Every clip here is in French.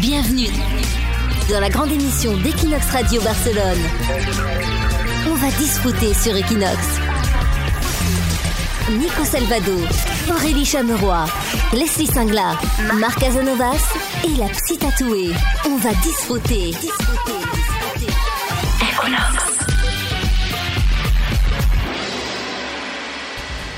Bienvenue dans la grande émission d'Equinox Radio Barcelone. On va disfruter sur Equinox. Nico Salvado, Aurélie Chameroy, Leslie Singla, Marc Casanovas et la psy tatouée. On va disfruter. Equinox.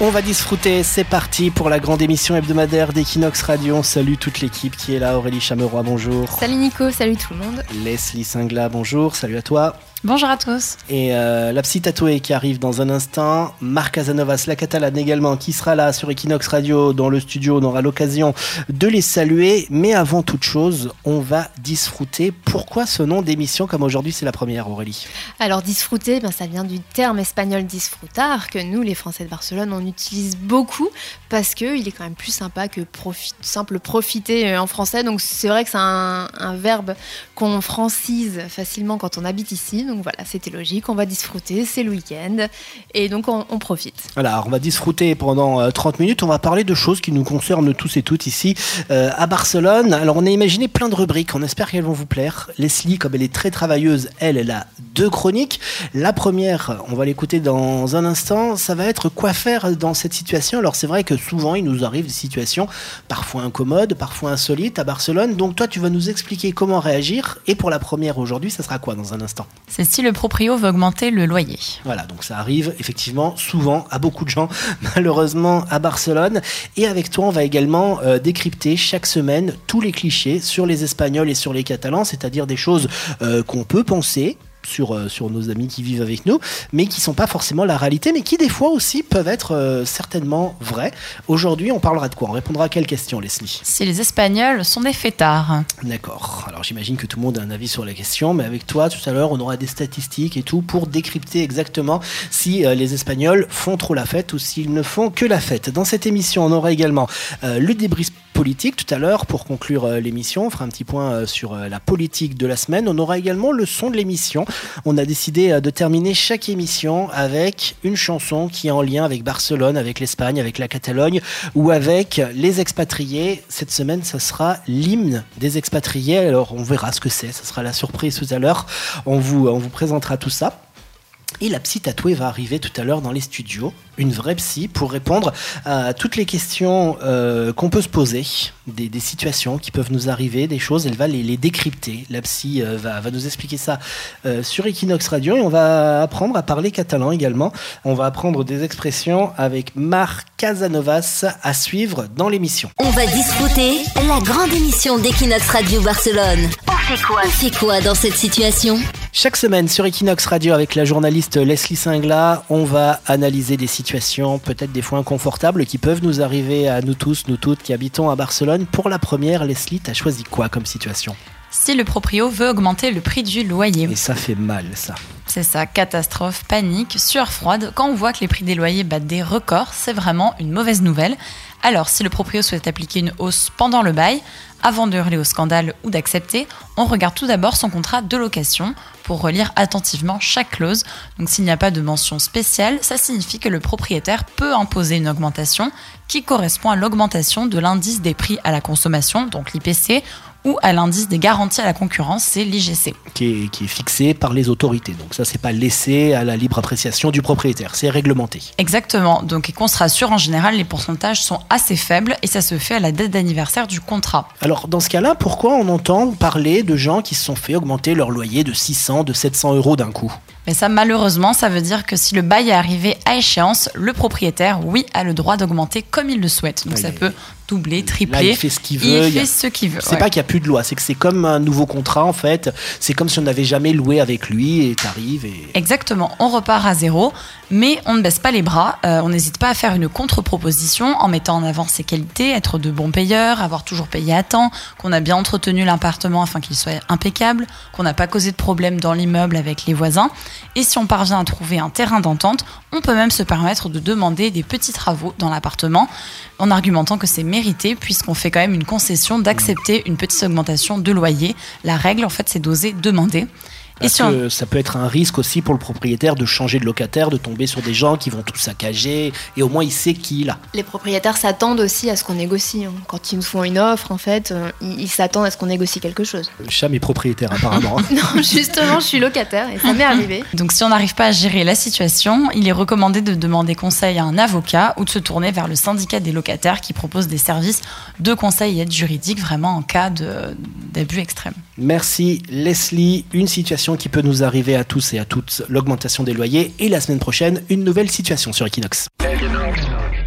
On va disfruter, c'est parti pour la grande émission hebdomadaire d'Equinox Radio. On salue toute l'équipe qui est là. Aurélie Chameroy, bonjour. Salut Nico, salut tout le monde. Leslie Singla, bonjour. Salut à toi. Bonjour à tous. Et euh, la psy tatouée qui arrive dans un instant. Marc Casanovas, la catalane également, qui sera là sur Equinox Radio dans le studio. On aura l'occasion de les saluer. Mais avant toute chose, on va disfruter. Pourquoi ce nom d'émission comme aujourd'hui c'est la première, Aurélie? Alors disfruter, ben, ça vient du terme espagnol disfrutar que nous, les Français de Barcelone, on utilise beaucoup parce qu'il est quand même plus sympa que profite, simple profiter euh, en français. Donc c'est vrai que c'est un, un verbe qu'on francise facilement quand on habite ici. Donc voilà, c'était logique. On va disfruter, c'est le week-end. Et donc on, profite. Alors, on va disfruter pendant euh, 30 minutes. On va parler de choses qui nous concernent tous et toutes ici euh, à Barcelone. Alors, on a imaginé plein de rubriques. On espère qu'elles vont vous plaire. Leslie, comme elle est très travailleuse, elle, elle a deux chroniques. La première, on va l'écouter dans un instant. Ça va être quoi faire dans cette situation? Alors, c'est vrai que souvent, il nous arrive des situations parfois incommodes, parfois insolites à Barcelone. Donc, toi, tu vas nous expliquer comment réagir. Et pour la première aujourd'hui, ça sera quoi dans un instant? C'est si le proprio veut augmenter le loyer. Voilà, donc ça arrive effectivement souvent à beaucoup de gens, malheureusement à Barcelone. Et avec toi, on va également euh, décrypter chaque semaine tous les clichés sur les Espagnols et sur les Catalans, c'est-à-dire des choses euh, qu'on peut penser. Sur, euh, sur nos amis qui vivent avec nous, mais qui sont pas forcément la réalité, mais qui des fois aussi peuvent être euh, certainement vraies. Aujourd'hui, on parlera de quoi? On répondra à quelle question, Leslie? Si les Espagnols sont des fêtards. D'accord. Alors j'imagine que tout le monde a un avis sur la question, mais avec toi, tout à l'heure, on aura des statistiques et tout pour décrypter exactement si euh, les Espagnols font trop la fête ou s'ils ne font que la fête. Dans cette émission, on aura également euh, le débrief politique tout à l'heure pour conclure euh, l'émission. On fera un petit point euh, sur euh, la politique de la semaine. On aura également le son de l'émission. On a décidé de terminer chaque émission avec une chanson qui est en lien avec Barcelone, avec l'Espagne, avec la Catalogne ou avec les expatriés. Cette semaine, ça sera l'hymne des expatriés. Alors, on verra ce que c'est. Ça sera la surprise tout à l'heure. On vous, on vous présentera tout ça. Et la psy tatouée va arriver tout à l'heure dans les studios, une vraie psy, pour répondre à toutes les questions euh, qu'on peut se poser, des, situations qui peuvent nous arriver, des choses, elle va les, les décrypter. La psy euh, va, va nous expliquer ça euh, sur Equinox Radio et on va apprendre à parler catalan également. On va apprendre des expressions avec Marc Casanovas à suivre dans l'émission. On va disfruter la grande émission d'Equinox Radio Barcelone. On fait quoi On fait quoi dans cette situation Chaque semaine sur Equinox Radio avec la journaliste Leslie Singla, on va analyser des situations peut-être des fois inconfortables qui peuvent nous arriver à nous tous, nous toutes qui habitons à Barcelone. Pour la première, Leslie, t'as choisi quoi comme situation? Si le proprio veut augmenter le prix du loyer. Et ça fait mal, ça. C'est ça, catastrophe, panique, sueur froide. Quand on voit que les prix des loyers battent des records, c'est vraiment une mauvaise nouvelle. Alors, si le proprio souhaite appliquer une hausse pendant le bail, avant de hurler au scandale ou d'accepter, on regarde tout d'abord son contrat de location pour relire attentivement chaque clause. Donc s'il n'y a pas de mention spéciale, ça signifie que le propriétaire peut imposer une augmentation qui correspond à l'augmentation de l'indice des prix à la consommation, donc l'IPC, ou à l'indice des garanties à la concurrence, c'est l'IGC. Qui est, qui est fixé par les autorités. Donc ça, c'est pas laissé à la libre appréciation du propriétaire, c'est réglementé. Exactement. Donc, et qu'on se rassure, en général, les pourcentages sont assez faibles et ça se fait à la date d'anniversaire du contrat. Alors dans ce cas-là, pourquoi on entend parler de gens qui se sont fait augmenter leur loyer de 600, de 700 euros d'un coup? Mais ça, malheureusement, ça veut dire que si le bail est arrivé à échéance, le propriétaire, oui, a le droit d'augmenter comme il le souhaite. Donc, Ouais, ça peut doubler, Là, tripler. il fait ce qu'il veut. Il a- fait ce qu'il veut. C'est ouais. pas qu'il n'y a plus de loi, c'est que c'est comme un nouveau contrat en fait. C'est comme si on n'avait jamais loué avec lui et t'arrives et. Exactement, on repart à zéro, mais on ne baisse pas les bras. Euh, on n'hésite pas à faire une contre-proposition en mettant en avant ses qualités, être de bons payeurs, avoir toujours payé à temps, qu'on a bien entretenu l'appartement afin qu'il soit impeccable, qu'on n'a pas causé de problème dans l'immeuble avec les voisins. Et si on parvient à trouver un terrain d'entente, on peut même se permettre de demander des petits travaux dans l'appartement en argumentant que c'est mérité puisqu'on fait quand même une concession d'accepter une petite augmentation de loyer. La règle, en fait, c'est d'oser demander. Parce que ça peut être un risque aussi pour le propriétaire de changer de locataire, de tomber sur des gens qui vont tout saccager, et au moins il sait qui il a. Les propriétaires s'attendent aussi à ce qu'on négocie. hein. Quand ils nous font une offre, en fait, euh, ils ils s'attendent à ce qu'on négocie quelque chose. Cham est propriétaire apparemment. Non, justement, je suis locataire et ça m'est arrivé. Donc si on n'arrive pas à gérer la situation, il est recommandé de demander conseil à un avocat ou de se tourner vers le syndicat des locataires qui propose des services de conseil et aide juridique vraiment en cas de- d'abus extrême. Merci Leslie. Une situation qui peut nous arriver à tous et à toutes, l'augmentation des loyers. Et la semaine prochaine, une nouvelle situation sur Equinox.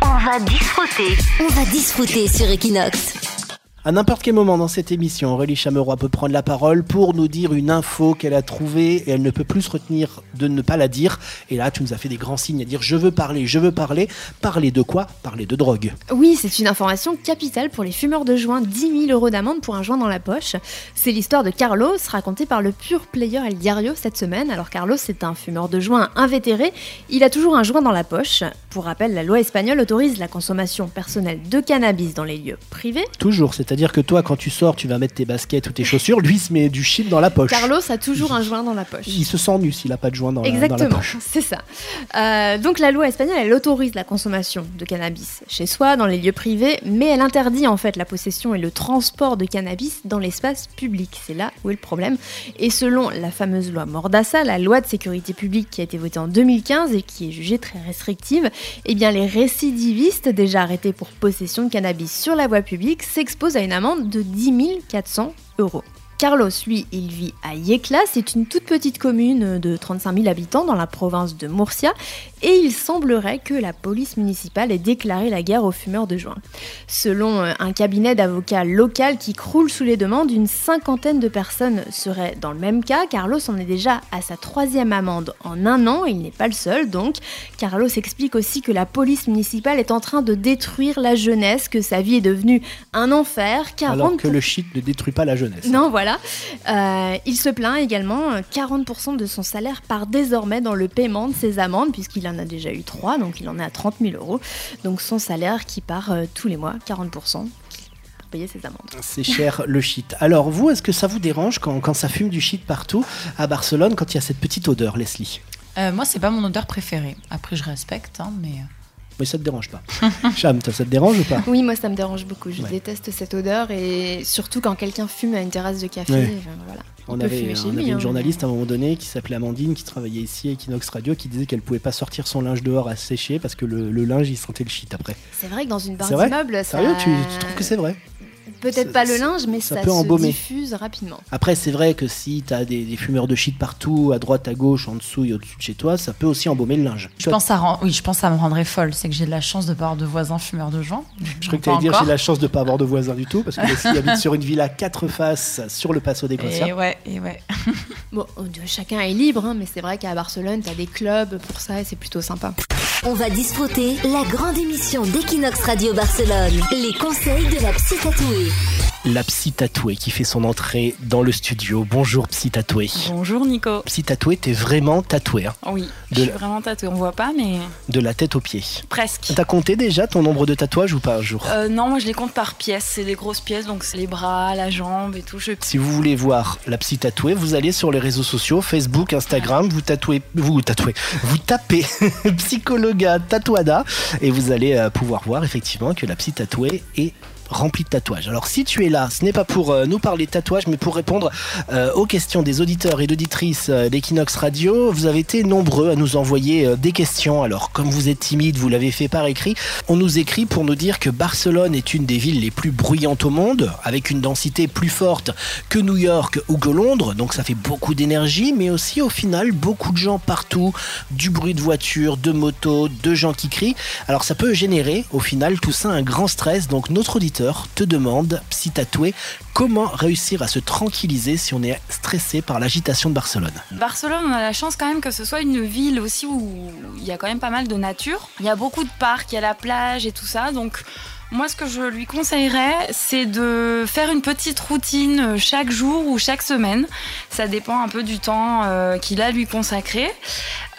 On va disfruter. On va disfruter sur Equinox. À n'importe quel moment dans cette émission, Aurélie Chameroy peut prendre la parole pour nous dire une info qu'elle a trouvée et elle ne peut plus se retenir de ne pas la dire. Et là, tu nous as fait des grands signes à dire je veux parler, je veux parler. Parler de quoi? Parler de drogue. Oui, c'est une information capitale pour les fumeurs de joint. 10 000 euros d'amende pour un joint dans la poche. C'est l'histoire de Carlos, racontée par le pur player El Diario cette semaine. Alors Carlos, c'est un fumeur de joint invétéré. Il a toujours un joint dans la poche. Pour rappel, la loi espagnole autorise la consommation personnelle de cannabis dans les lieux privés. Toujours, c'est-à-dire que toi, quand tu sors, tu vas mettre tes baskets ou tes chaussures, lui il se met du shit dans la poche. Carlos a toujours un joint dans la poche. Il se sent nu s'il n'a pas de joint dans, la, dans la Exactement, poche. c'est ça. Euh, donc la loi espagnole, elle autorise la consommation de cannabis chez soi, dans les lieux privés, mais elle interdit en fait la possession et le transport de cannabis dans l'espace public. C'est là où est le problème. Et selon la fameuse loi Mordassa, la loi de sécurité publique qui a été votée en 2015 et qui est jugée très restrictive, eh bien les récidivistes déjà arrêtés pour possession de cannabis sur la voie publique s'exposent à une amende de 10 400 euros. Carlos, lui, il vit à Yecla, c'est une toute petite commune de 35 000 habitants dans la province de Murcia, et il semblerait que la police municipale ait déclaré la guerre aux fumeurs de joint. Selon euh, un cabinet d'avocats local qui croule sous les demandes, une cinquantaine de personnes seraient dans le même cas. Carlos en est déjà à sa troisième amende en un an, il n'est pas le seul donc. Carlos explique aussi que la police municipale est en train de détruire la jeunesse, que sa vie est devenue un enfer. 40 Alors que le shit ne détruit pas la jeunesse. non, voilà. Euh, il se plaint également, euh, 40% de son salaire part désormais dans le paiement de ses amendes, puisqu'il en a déjà eu 3, donc il en est à 30 000 euros. Donc son salaire qui part euh, tous les mois, 40% pour payer ses amendes. C'est cher le shit. Alors vous, est-ce que ça vous dérange quand, quand ça fume du shit partout à Barcelone, quand il y a cette petite odeur, Leslie? Euh, moi, c'est pas mon odeur préférée. Après, je respecte, hein, mais Mais ça te dérange pas. Cham, ça te dérange ou pas? Oui, moi ça me dérange beaucoup. Je Ouais. déteste cette odeur et surtout quand quelqu'un fume à une terrasse de café. Ouais. euh, voilà. On avait, on une hein, journaliste à un moment donné qui s'appelait Amandine, qui travaillait ici à Equinox Radio, qui disait qu'elle pouvait pas sortir son linge dehors à sécher parce que le, le linge il sentait le shit après. C'est vrai que dans une barre d'immeuble, ça. Sérieux, tu, tu trouves que c'est vrai Peut-être ça- pas le linge, mais ça ça, peut se embaumer. diffuse rapidement. Après, c'est vrai que si tu as des, des fumeurs de shit partout, à droite, à gauche, en dessous et au-dessus de chez toi, ça peut aussi embaumer le linge. je pense, à rend- oui, je pense que ça me rendrait folle. C'est que j'ai de la chance de pas avoir de voisins fumeurs de joint. Je crois que tu Pas allais dire j'ai la chance de pas avoir de voisins du tout parce que Leslie habite sur une villa quatre faces sur le Passo des Et Concerts. ouais, et ouais. Bon, chacun est libre, hein, mais c'est vrai qu'à Barcelone, t'as des clubs pour ça et c'est plutôt sympa. On va disfruter la grande émission d'Equinox Radio Barcelone. Les conseils de la psy tatouée. La psy tatouée qui fait son entrée dans le studio. Bonjour psy tatouée. Bonjour Nico. Psy tatouée, t'es vraiment tatouée, hein, Oui, De je suis la- vraiment tatouée. On voit pas, mais de la tête aux pieds. presque. T'as compté déjà ton nombre de tatouages ou pas un jour Euh, non, moi je les compte par pièces. C'est des grosses pièces, donc c'est les bras, la jambe et tout. Je... Si vous voulez voir la psy tatouée, vous allez sur les réseaux sociaux, Facebook, Instagram, vous tatouez, vous tatouez, vous tapez psychologa tatouada et vous allez euh, pouvoir voir effectivement que la psy tatouée est remplie de tatouages. Alors si tu es là, ce n'est pas pour euh, nous parler de tatouages, mais pour répondre euh, aux questions des auditeurs et d'auditrices euh, d'Equinox Radio. Vous avez été nombreux à nous envoyer des questions. Alors comme vous êtes timide, vous l'avez fait par écrit. On nous écrit pour nous dire que Barcelone est une des villes les plus bruyantes au monde, avec une densité plus forte que New York ou que Londres, donc ça fait beaucoup d'énergie, mais aussi au final beaucoup de gens partout, du bruit de voitures, de motos, de gens qui crient. Alors ça peut générer au final tout ça un grand stress, donc notre auditeur te demande, psy tatoué, comment réussir à se tranquilliser si on est stressé par l'agitation de Barcelone? Barcelone, on a la chance quand même que ce soit une ville aussi où il y a quand même pas mal de nature. Il y a beaucoup de parcs, il y a la plage et tout ça. Donc moi, ce que je lui conseillerais, c'est de faire une petite routine euh, chaque jour ou chaque semaine. Ça dépend un peu du temps euh, qu'il a lui consacrer.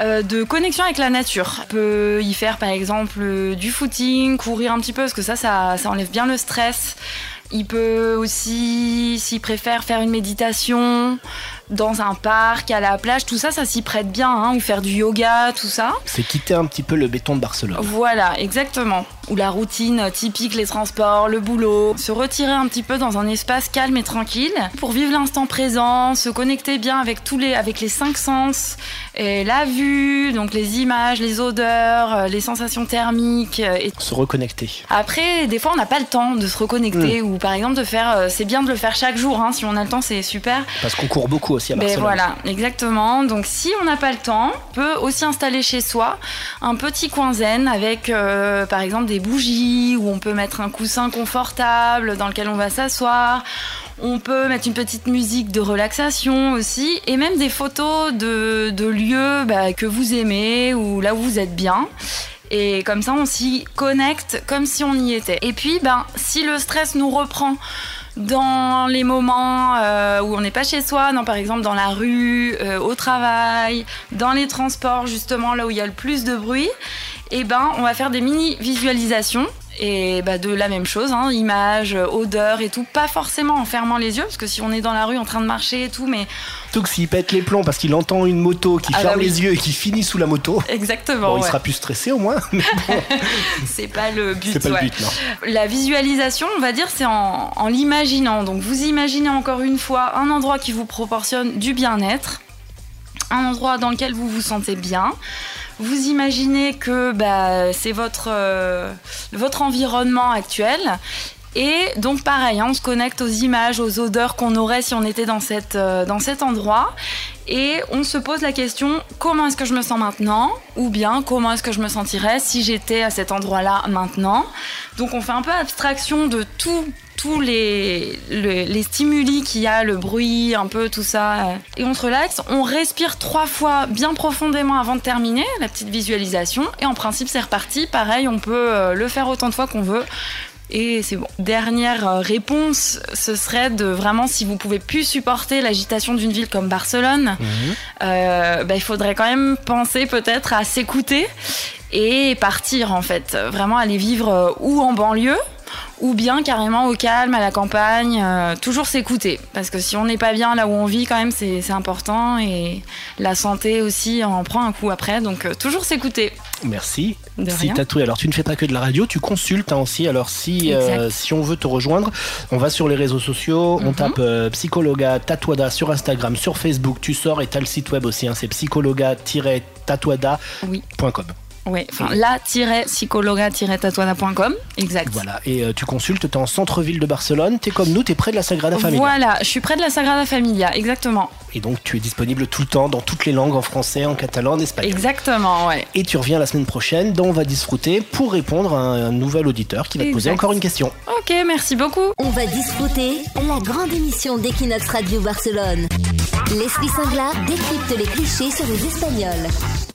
Euh, de connexion avec la nature. On peut y faire par exemple euh, du footing, courir un petit peu, parce que ça, ça enlève bien le stress. Il peut aussi, s'il préfère faire une méditation dans un parc, à la plage, tout ça, ça s'y prête bien, hein, ou faire du yoga, tout ça. C'est quitter un petit peu le béton de Barcelone. Voilà, exactement. Ou la routine typique, les transports, le boulot. Se retirer un petit peu dans un espace calme et tranquille pour vivre l'instant présent, se connecter bien avec tous les, avec les cinq sens, et la vue, donc les images, les odeurs, euh, les sensations thermiques. euh, Et Se reconnecter. après, des fois, on n'a pas le temps de se reconnecter ou par exemple de faire. euh, C'est bien de le faire chaque jour. hein, si on a le temps, c'est super. Parce qu'on court beaucoup aussi à Ben Barcelone. voilà, exactement. Donc si on n'a pas le temps, on peut aussi installer chez soi un petit coin zen avec euh, par exemple des bougies où on peut mettre un coussin confortable dans lequel on va s'asseoir. On peut mettre une petite musique de relaxation aussi et même des photos de, de lieux bah, que vous aimez ou là où vous êtes bien. Et comme ça, on s'y connecte comme si on y était. Et puis, ben, si le stress nous reprend dans les moments euh, où on n'est pas chez soi, non, par exemple dans la rue, euh, au travail, dans les transports, justement là où il y a le plus de bruit, et ben, on va faire des mini visualisations. Et bah, de la même chose, hein, images, odeurs et tout, pas forcément en fermant les yeux, parce que si on est dans la rue en train de marcher et tout, mais Surtout que s'il pète les plombs parce qu'il entend une moto qui Ah ferme bah oui. les yeux et qui finit sous la moto, exactement, bon, il sera plus stressé au moins. mais c'est pas le but. C'est pas ouais. le but, non. La visualisation, on va dire, c'est en, en l'imaginant. Donc vous imaginez encore une fois un endroit qui vous proportionne du bien-être, un endroit dans lequel vous vous sentez bien. Vous imaginez que bah, c'est votre, euh, votre environnement actuel. Et donc pareil, hein, on se connecte aux images, aux odeurs qu'on aurait si on était dans, euh, dans cet endroit. Et on se pose la question, comment est-ce que je me sens maintenant? Ou bien, comment est-ce que je me sentirais si j'étais à cet endroit-là maintenant? Donc on fait un peu abstraction de tout tous les, le- les stimuli qu'il y a, le bruit, un peu tout ça, et on se relaxe. On respire trois fois bien profondément avant de terminer la petite visualisation, et en principe c'est reparti. Pareil, on peut euh, le faire autant de fois qu'on veut. Et c'est bon. Dernière euh, réponse, ce serait de vraiment, si vous pouvez plus supporter l'agitation d'une ville comme Barcelone, Mhm. euh, bah, il faudrait quand même penser peut-être à s'écouter et partir en fait. Vraiment aller vivre euh, ou en banlieue ou bien carrément au calme, à la campagne, euh, toujours s'écouter. Parce que si on n'est pas bien là où on vit, quand même, c'est important. Et la santé aussi en prend un coup après. Donc, euh, toujours s'écouter. Merci. De si rien. tatoué. Alors tu ne fais pas que de la radio, tu consultes hein, aussi. Alors si euh, si on veut te rejoindre, on va sur les réseaux sociaux, on Mhm. tape psychologa tatouada sur Instagram, sur Facebook, tu sors et t'as le site web aussi. hein, c'est psychologa-tatouada.com. Oui. Ouais, enfin, la-psychologa-tatuada.com. Exact. Voilà. Et euh, tu consultes, t'es en centre-ville de Barcelone, t'es comme nous, t'es près de la Sagrada Familia. Voilà, je suis près de la Sagrada Familia, exactement. Et donc tu es disponible tout le temps dans toutes les langues, en français, en catalan, en espagnol. Exactement, ouais. Et tu reviens la semaine prochaine dans On va disfruter pour répondre à un, un nouvel auditeur qui va te poser encore une question. Ok, merci beaucoup. On va disfruter la grande émission d'Equinox Radio Barcelone. Leslie Singla décrypte les clichés sur les Espagnols.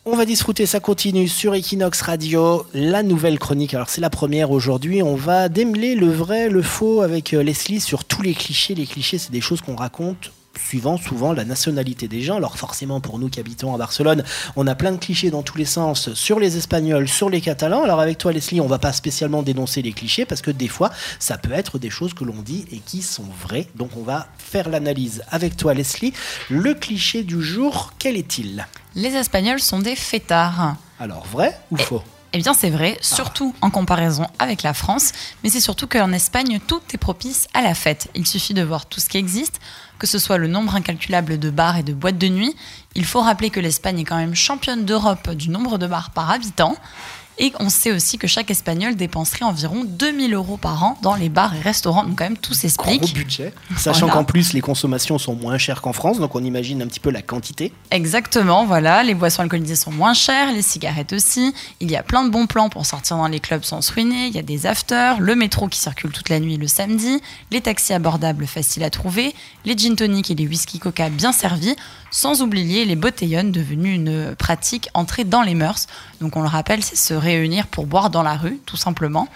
On va disfruter, ça continue sur Equinox Radio, la nouvelle chronique. Alors c'est la première aujourd'hui, on va démêler le vrai, le faux avec euh, Leslie sur tous les clichés. Les clichés, c'est des choses qu'on raconte suivant souvent la nationalité des gens. Alors forcément pour nous qui habitons à Barcelone, on a plein de clichés dans tous les sens sur les Espagnols, sur les Catalans. Alors avec toi Leslie, on va pas spécialement dénoncer les clichés parce que des fois ça peut être des choses que l'on dit et qui sont vraies. Donc on va faire l'analyse avec toi Leslie. Le cliché du jour, quel est-il? Les Espagnols sont des fêtards. Alors vrai ou faux? Eh bien, c'est vrai, surtout en comparaison avec la France, mais c'est surtout qu'en Espagne, tout est propice à la fête. Il suffit de voir tout ce qui existe, que ce soit le nombre incalculable de bars et de boîtes de nuit. Il faut rappeler que l'Espagne est quand même championne d'Europe du nombre de bars par habitant. Et on sait aussi que chaque Espagnol dépenserait environ 2000 euros par an dans les bars et restaurants. Donc, quand même, tout Gros s'explique. budget. Sachant Voilà. qu'en plus, les consommations sont moins chères qu'en France, donc on imagine un petit peu la quantité. Exactement, voilà. Les boissons alcoolisées sont moins chères, les cigarettes aussi. Il y a plein de bons plans pour sortir dans les clubs sans se ruiner. Il y a des afters, le métro qui circule toute la nuit le samedi, les taxis abordables faciles à trouver, les gin tonic et les whisky coca bien servis, sans oublier les botellons devenus une pratique entrée dans les mœurs. Donc on le rappelle, c'est se réunir pour boire dans la rue, tout simplement.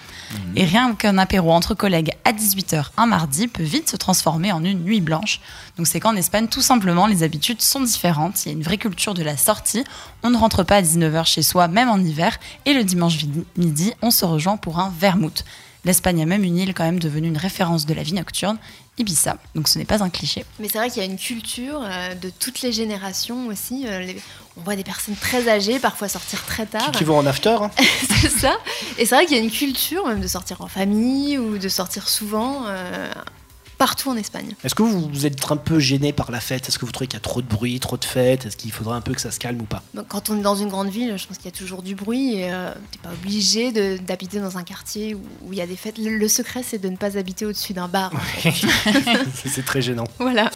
Et rien qu'un apéro entre collègues à 18h un mardi peut vite se transformer en une nuit blanche. Donc c'est qu'en Espagne, tout simplement, les habitudes sont différentes. Il y a une vraie culture de la sortie. On ne rentre pas à 19h chez soi, même en hiver. Et le dimanche midi, on se rejoint pour un vermouth. L'Espagne a même une île quand même devenue une référence de la vie nocturne, Ibiza. Donc ce n'est pas un cliché. Mais c'est vrai qu'il y a une culture euh, de toutes les générations aussi. Euh, les- On voit des personnes très âgées parfois sortir très tard. Qui, qui vont en after. hein. c'est ça. Et c'est vrai qu'il y a une culture même de sortir en famille ou de sortir souvent euh, partout en Espagne. Est-ce que vous, vous êtes un peu gêné par la fête? Est-ce que vous trouvez qu'il y a trop de bruit, trop de fêtes? Est-ce qu'il faudrait un peu que ça se calme ou pas? Donc, quand on est dans une grande ville, je pense qu'il y a toujours du bruit et euh, t'es pas obligé d'habiter dans un quartier où il y a des fêtes. Le, le secret, c'est de ne pas habiter au-dessus d'un bar. en fait. C'est c'est très gênant. voilà.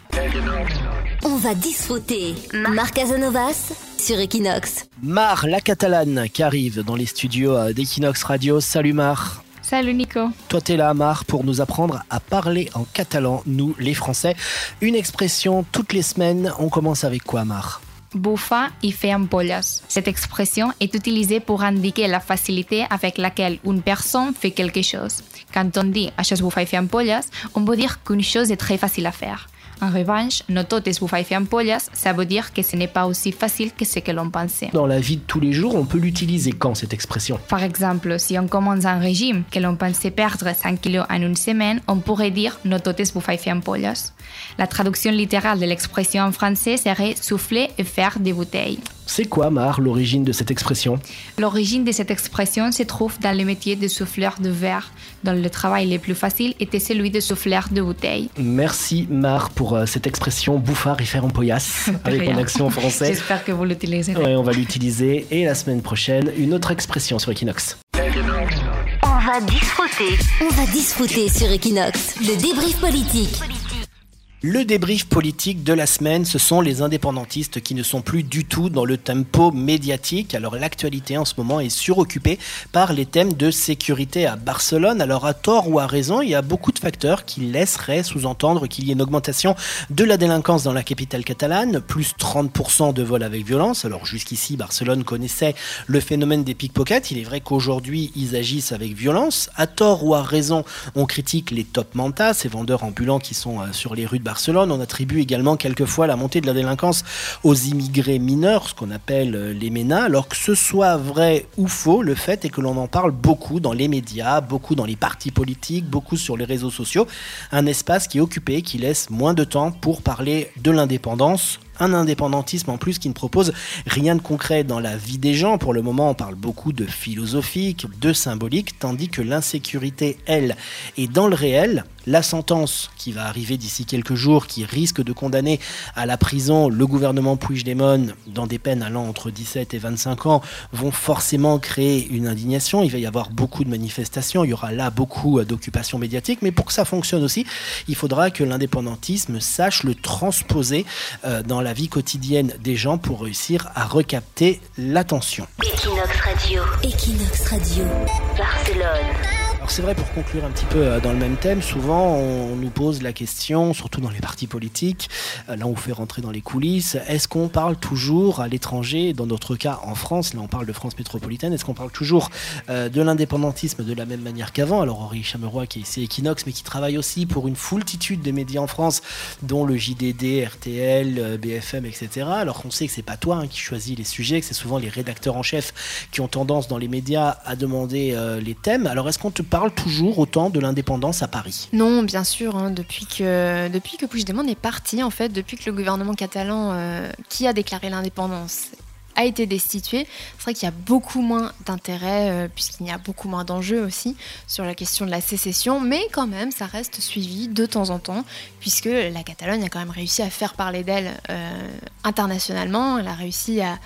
On va disfruter. Marc Casanovas sur Equinox. Mar, la catalane, qui arrive dans les studios euh, d'Equinox Radio. Salut Mar. Salut Nico. Toi, t'es là, Mar, pour nous apprendre à parler en catalan, nous, les Français. Une expression toutes les semaines. On commence avec quoi, Mar Bufa y fait ampollas. Cette expression est utilisée pour indiquer la facilité avec laquelle une personne fait quelque chose. Quand on dit es bufar i fer ampolles, on veut dire qu'une chose est très facile à faire. En revanche, no tot és bufar i fer ampolles, ça veut dire que ce n'est pas aussi facile que ce que l'on pensait. Dans la vie de tous les jours, on peut l'utiliser quand, cette expression? Par exemple, si on commence un régime que l'on pensait perdre 5 kilos en une semaine, on pourrait dire no tot és bufar i fer ampolles. La traduction littérale de l'expression en français serait souffler et faire des bouteilles. C'est quoi, Mar, l'origine de cette expression? L'origine de cette expression se trouve dans le métier de souffleur de verre, dont le travail le plus facile était celui de souffleur de bouteilles. Merci, Mar, pour euh, cette expression bouffard et faire en poillasse, avec mon accent français. J'espère que vous l'utiliserez. Ouais, on va l'utiliser. Et la semaine prochaine, une autre expression sur Equinox. On va disfruter. On va disfruter sur Equinox. Le débrief politique. Le débrief politique de la semaine, ce sont les indépendantistes qui ne sont plus du tout dans le tempo médiatique. Alors l'actualité en ce moment est suroccupée par les thèmes de sécurité à Barcelone. Alors à tort ou à raison, il y a beaucoup de facteurs qui laisseraient sous-entendre qu'il y ait une augmentation de la délinquance dans la capitale catalane, plus 30% de vols avec violence. Alors jusqu'ici, Barcelone connaissait le phénomène des pickpockets. Il est vrai qu'aujourd'hui, ils agissent avec violence. À tort ou à raison, on critique les top mantas, ces vendeurs ambulants qui sont euh, sur les rues de Barcelone. On attribue également quelquefois la montée de la délinquance aux immigrés mineurs, ce qu'on appelle euh, les MENA. Alors que ce soit vrai ou faux, le fait est que l'on en parle beaucoup dans les médias, beaucoup dans les partis politiques, beaucoup sur les réseaux sociaux. Un espace qui est occupé, qui laisse moins de temps pour parler de l'indépendance un indépendantisme en plus qui ne propose rien de concret dans la vie des gens. Pour le moment, on parle beaucoup de philosophique, de symbolique, tandis que l'insécurité, elle, est dans le réel. La sentence qui va arriver d'ici quelques jours, qui risque de condamner à la prison le gouvernement Puigdemont dans des peines allant entre 17 et 25 ans, vont forcément créer une indignation. Il va y avoir beaucoup de manifestations, il y aura là beaucoup euh, d'occupations médiatiques, mais pour que ça fonctionne aussi, il faudra que l'indépendantisme sache le transposer euh, dans la vie quotidienne des gens pour réussir à recapter l'attention. Equinox Radio. Equinox Radio. Barcelone. C'est vrai, pour conclure un petit peu euh, dans le même thème, souvent on nous pose la question, surtout dans les partis politiques, euh, là on fait rentrer dans les coulisses, est-ce qu'on parle toujours à l'étranger, dans notre cas en France, là on parle de France métropolitaine, est-ce qu'on parle toujours euh, de l'indépendantisme de la même manière qu'avant? Alors Henri Chameroy qui est ici Equinox, mais qui travaille aussi pour une foultitude de médias en France, dont le JDD, RTL, BFM, etc. Alors qu'on sait que c'est pas toi hein, qui choisis les sujets, que c'est souvent les rédacteurs en chef qui ont tendance dans les médias à demander les thèmes. Alors est-ce qu'on te parle toujours autant de l'indépendance à Paris. Non, bien sûr, hein, depuis que depuis que Puigdemont est parti, en fait, depuis que le gouvernement catalan euh, qui a déclaré l'indépendance a été destitué, c'est vrai qu'il y a beaucoup moins d'intérêt, euh, puisqu'il y a beaucoup moins d'enjeux aussi sur la question de la sécession, mais quand même, ça reste suivi de temps en temps, puisque la Catalogne a quand même réussi à faire parler d'elle euh, internationalement, elle a réussi à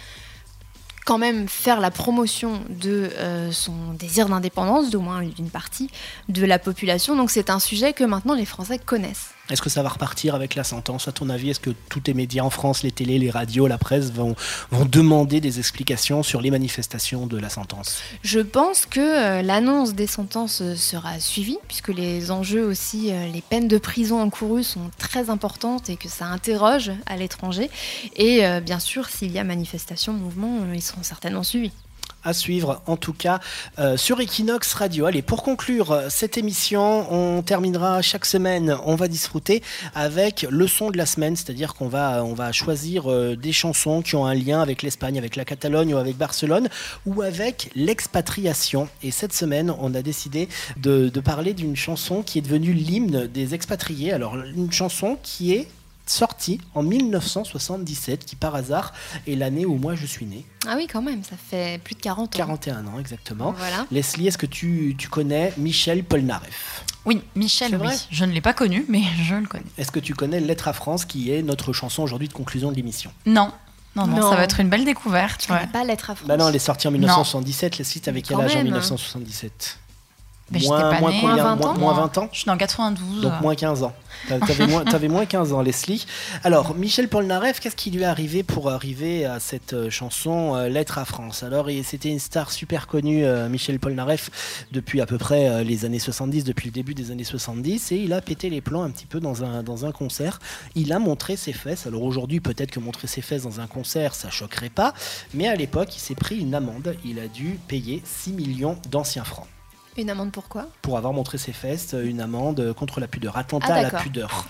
quand même faire la promotion de euh, son désir d'indépendance, d'au moins d'une partie de la population. Donc c'est un sujet que maintenant les Français connaissent. Est-ce que ça va repartir avec la sentence? À ton avis, est-ce que tous les médias en France, les télés, les radios, la presse vont, vont demander des explications sur les manifestations de la sentence? Je pense que euh, l'annonce des sentences euh, sera suivie, puisque les enjeux aussi, euh, les peines de prison encourues sont très importantes et que ça interroge à l'étranger. Et bien sûr, s'il y a manifestation, mouvement, ils seront certainement suivis. À suivre en tout cas euh, sur Equinox Radio. Allez, pour conclure euh, cette émission, on terminera chaque semaine, on va disfruter avec le son de la semaine, c'est-à-dire qu'on va, on va choisir euh, des chansons qui ont un lien avec l'Espagne, avec la Catalogne ou avec Barcelone ou avec l'expatriation. Et cette semaine, on a décidé de parler d'une chanson qui est devenue l'hymne des expatriés. Alors, une chanson qui est sortie en 1977, qui par hasard est l'année où moi je suis né. Ah oui, quand même, ça fait plus de 40 ans. 41 ans exactement. Voilà. Leslie, est-ce que tu, tu connais Michel Polnareff? Oui, Michel, oui. Je ne l'ai pas connu, mais je le connais. Est-ce que tu connais Lettre à France, qui est notre chanson aujourd'hui de conclusion de l'émission? Non, non, non, Non. ça va être une belle découverte. Tu ouais. pas Lettre à France Bah non, elle est sortie en 1977. Leslie, t'avais quel âge en même. 1977 J'étais moins, pas moins née. combien Moins 20 ans. moins 20 ans Je suis dans 92. Donc moins 15 ans. T'a- T'avais moins, t'avais moins 15 ans, Leslie. Alors, Michel Polnareff, qu'est-ce qui lui est arrivé pour arriver à cette euh, chanson euh, Lettre à France? Alors, c'était une star super connue, euh, Michel Polnareff, depuis à peu près euh, les années 70, depuis le début des années 70, et il a pété les plans un petit peu dans un, dans un concert. Il a montré ses fesses. Alors aujourd'hui, peut-être que montrer ses fesses dans un concert, ça choquerait pas, mais à l'époque, il s'est pris une amende. Il a dû payer 6 millions d'anciens francs Une amende pourquoi pour avoir montré ses fesses, euh, une amende contre la pudeur, attentat Ah, à la pudeur.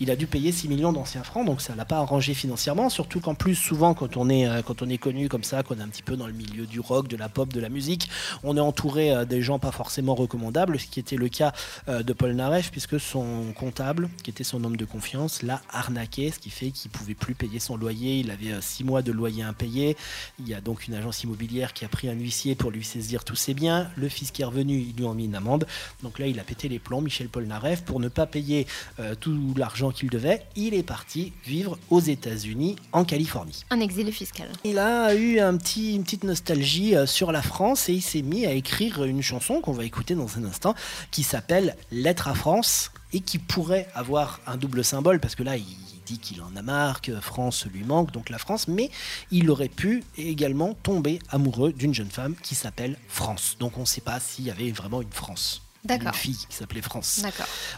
Il a dû payer 6 millions d'anciens francs, donc ça l'a pas arrangé financièrement, surtout qu'en plus, souvent, quand on, est, euh, quand on est connu comme ça, qu'on est un petit peu dans le milieu du rock, de la pop, de la musique, on est entouré euh, des gens pas forcément recommandables, ce qui était le cas de Paul Naref, puisque son comptable, qui était son homme de confiance, l'a arnaqué, ce qui fait qu'il pouvait plus payer son loyer, il avait 6 mois de loyer impayé, il y a donc une agence immobilière qui a pris un huissier pour lui saisir tous ses biens, le fisc est revenu, il lui a mis une amende, donc là il a pété les plombs, Michel Polnareff, pour ne pas payer euh, tout l'argent qu'il devait, il est parti vivre aux États-Unis, en Californie. Un exil fiscal. Il a eu un petit, une petite nostalgie euh, sur la France et il s'est mis à écrire une chanson qu'on va écouter dans un instant qui s'appelle Lettre à France et qui pourrait avoir un double symbole parce que là il dit qu'il en a marre, que France lui manque, donc la France, mais il aurait pu également tomber amoureux d'une jeune femme qui s'appelle France. Donc on ne sait pas s'il y avait vraiment une France. Une fille qui s'appelait France.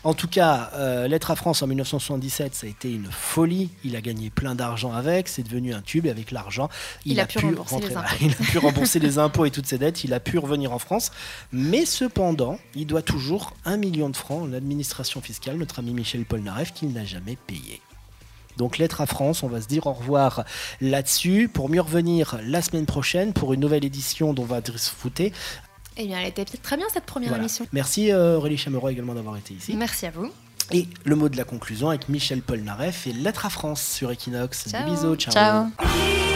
En tout cas, euh, Lettre à France en 1977, ça a été une folie. Il a gagné plein d'argent avec, c'est devenu un tube et avec l'argent, il, Il a pu rembourser les impôts. il a pu rembourser les impôts et toutes ses dettes, il a pu revenir en France. Mais cependant, il doit toujours un million de francs en administration fiscale, notre ami Michel Polnareff, qu'il n'a jamais payé. Donc lettre à France, on va se dire au revoir là-dessus pour mieux revenir la semaine prochaine pour une nouvelle édition dont on va discuter. Eh bien, elle était très bien cette première Voilà. émission. Merci euh, Aurélie Chameroy également d'avoir été ici. Merci à vous. Et le mot de la conclusion avec Michel Polnareff et Lettre à France sur Equinox. Des Ciao. bisous, Ciao. s'est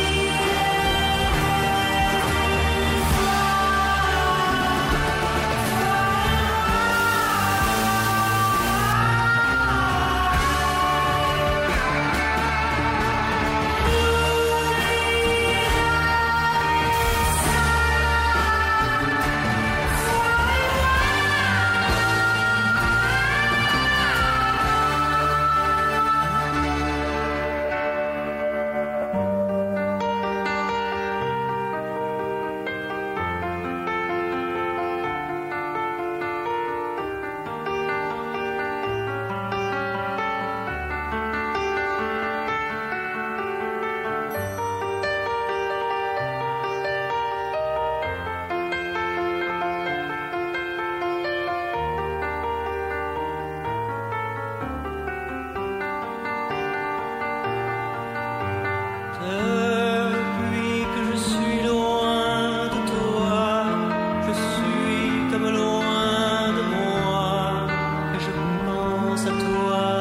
a thua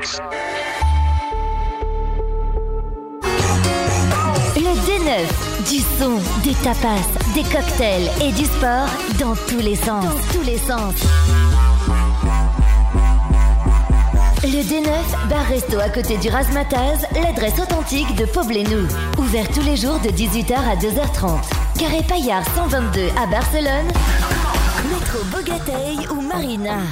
Le D9, du son, des tapas, des cocktails et du sport dans tous les sens. Dans tous les sens. Le D9, bar resto à côté du Razmataz, l'adresse authentique de Poblenou. Ouvert tous les jours de 18h à 2h30. Carré Paillard 122 à Barcelone. Métro Bogatei ou Marina.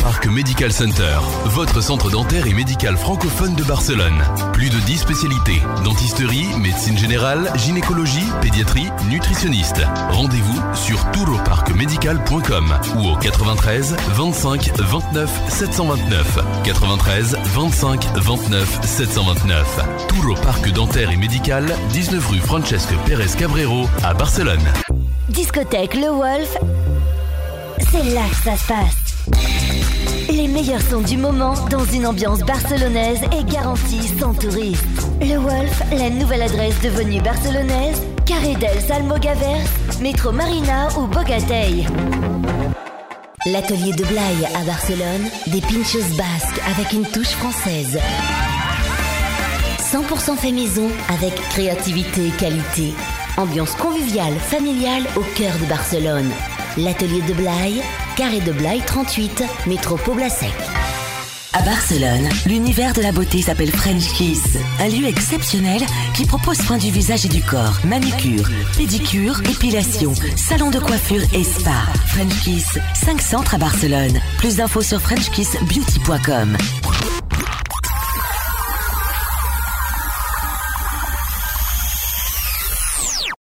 Parc Medical Center, votre centre dentaire et médical francophone de Barcelone. Plus de 10 spécialités dentisterie, médecine générale, gynécologie, pédiatrie, nutritionniste. Rendez-vous sur touroparcmedical.com ou au 93 25 29 729. 93 25 29 729. Tour au Parc dentaire et médical, 19 rue Francesco Pérez Cabrero à Barcelone. Discothèque Le Wolf, c'est là que ça se passe. Meilleurs sons du moment dans une ambiance barcelonaise et garantie sans. Le Wolf, la nouvelle adresse devenue barcelonaise, Carré del Almogavers, métro Marina ou Bogatei. L'atelier de Blaye à Barcelone, des pinchos basques avec une touche française. 100% fait maison avec créativité et qualité. Ambiance conviviale, familiale au cœur de Barcelone. L'atelier de Blaye, carré de Blaye 38, métro Poblasec. À Barcelone, l'univers de la beauté s'appelle French Kiss, un lieu exceptionnel qui propose soins du visage et du corps, manucure, pédicure, épilation, salon de coiffure et spa. French Kiss, 5 centres à Barcelone. Plus d'infos sur frenchkissbeauty.com.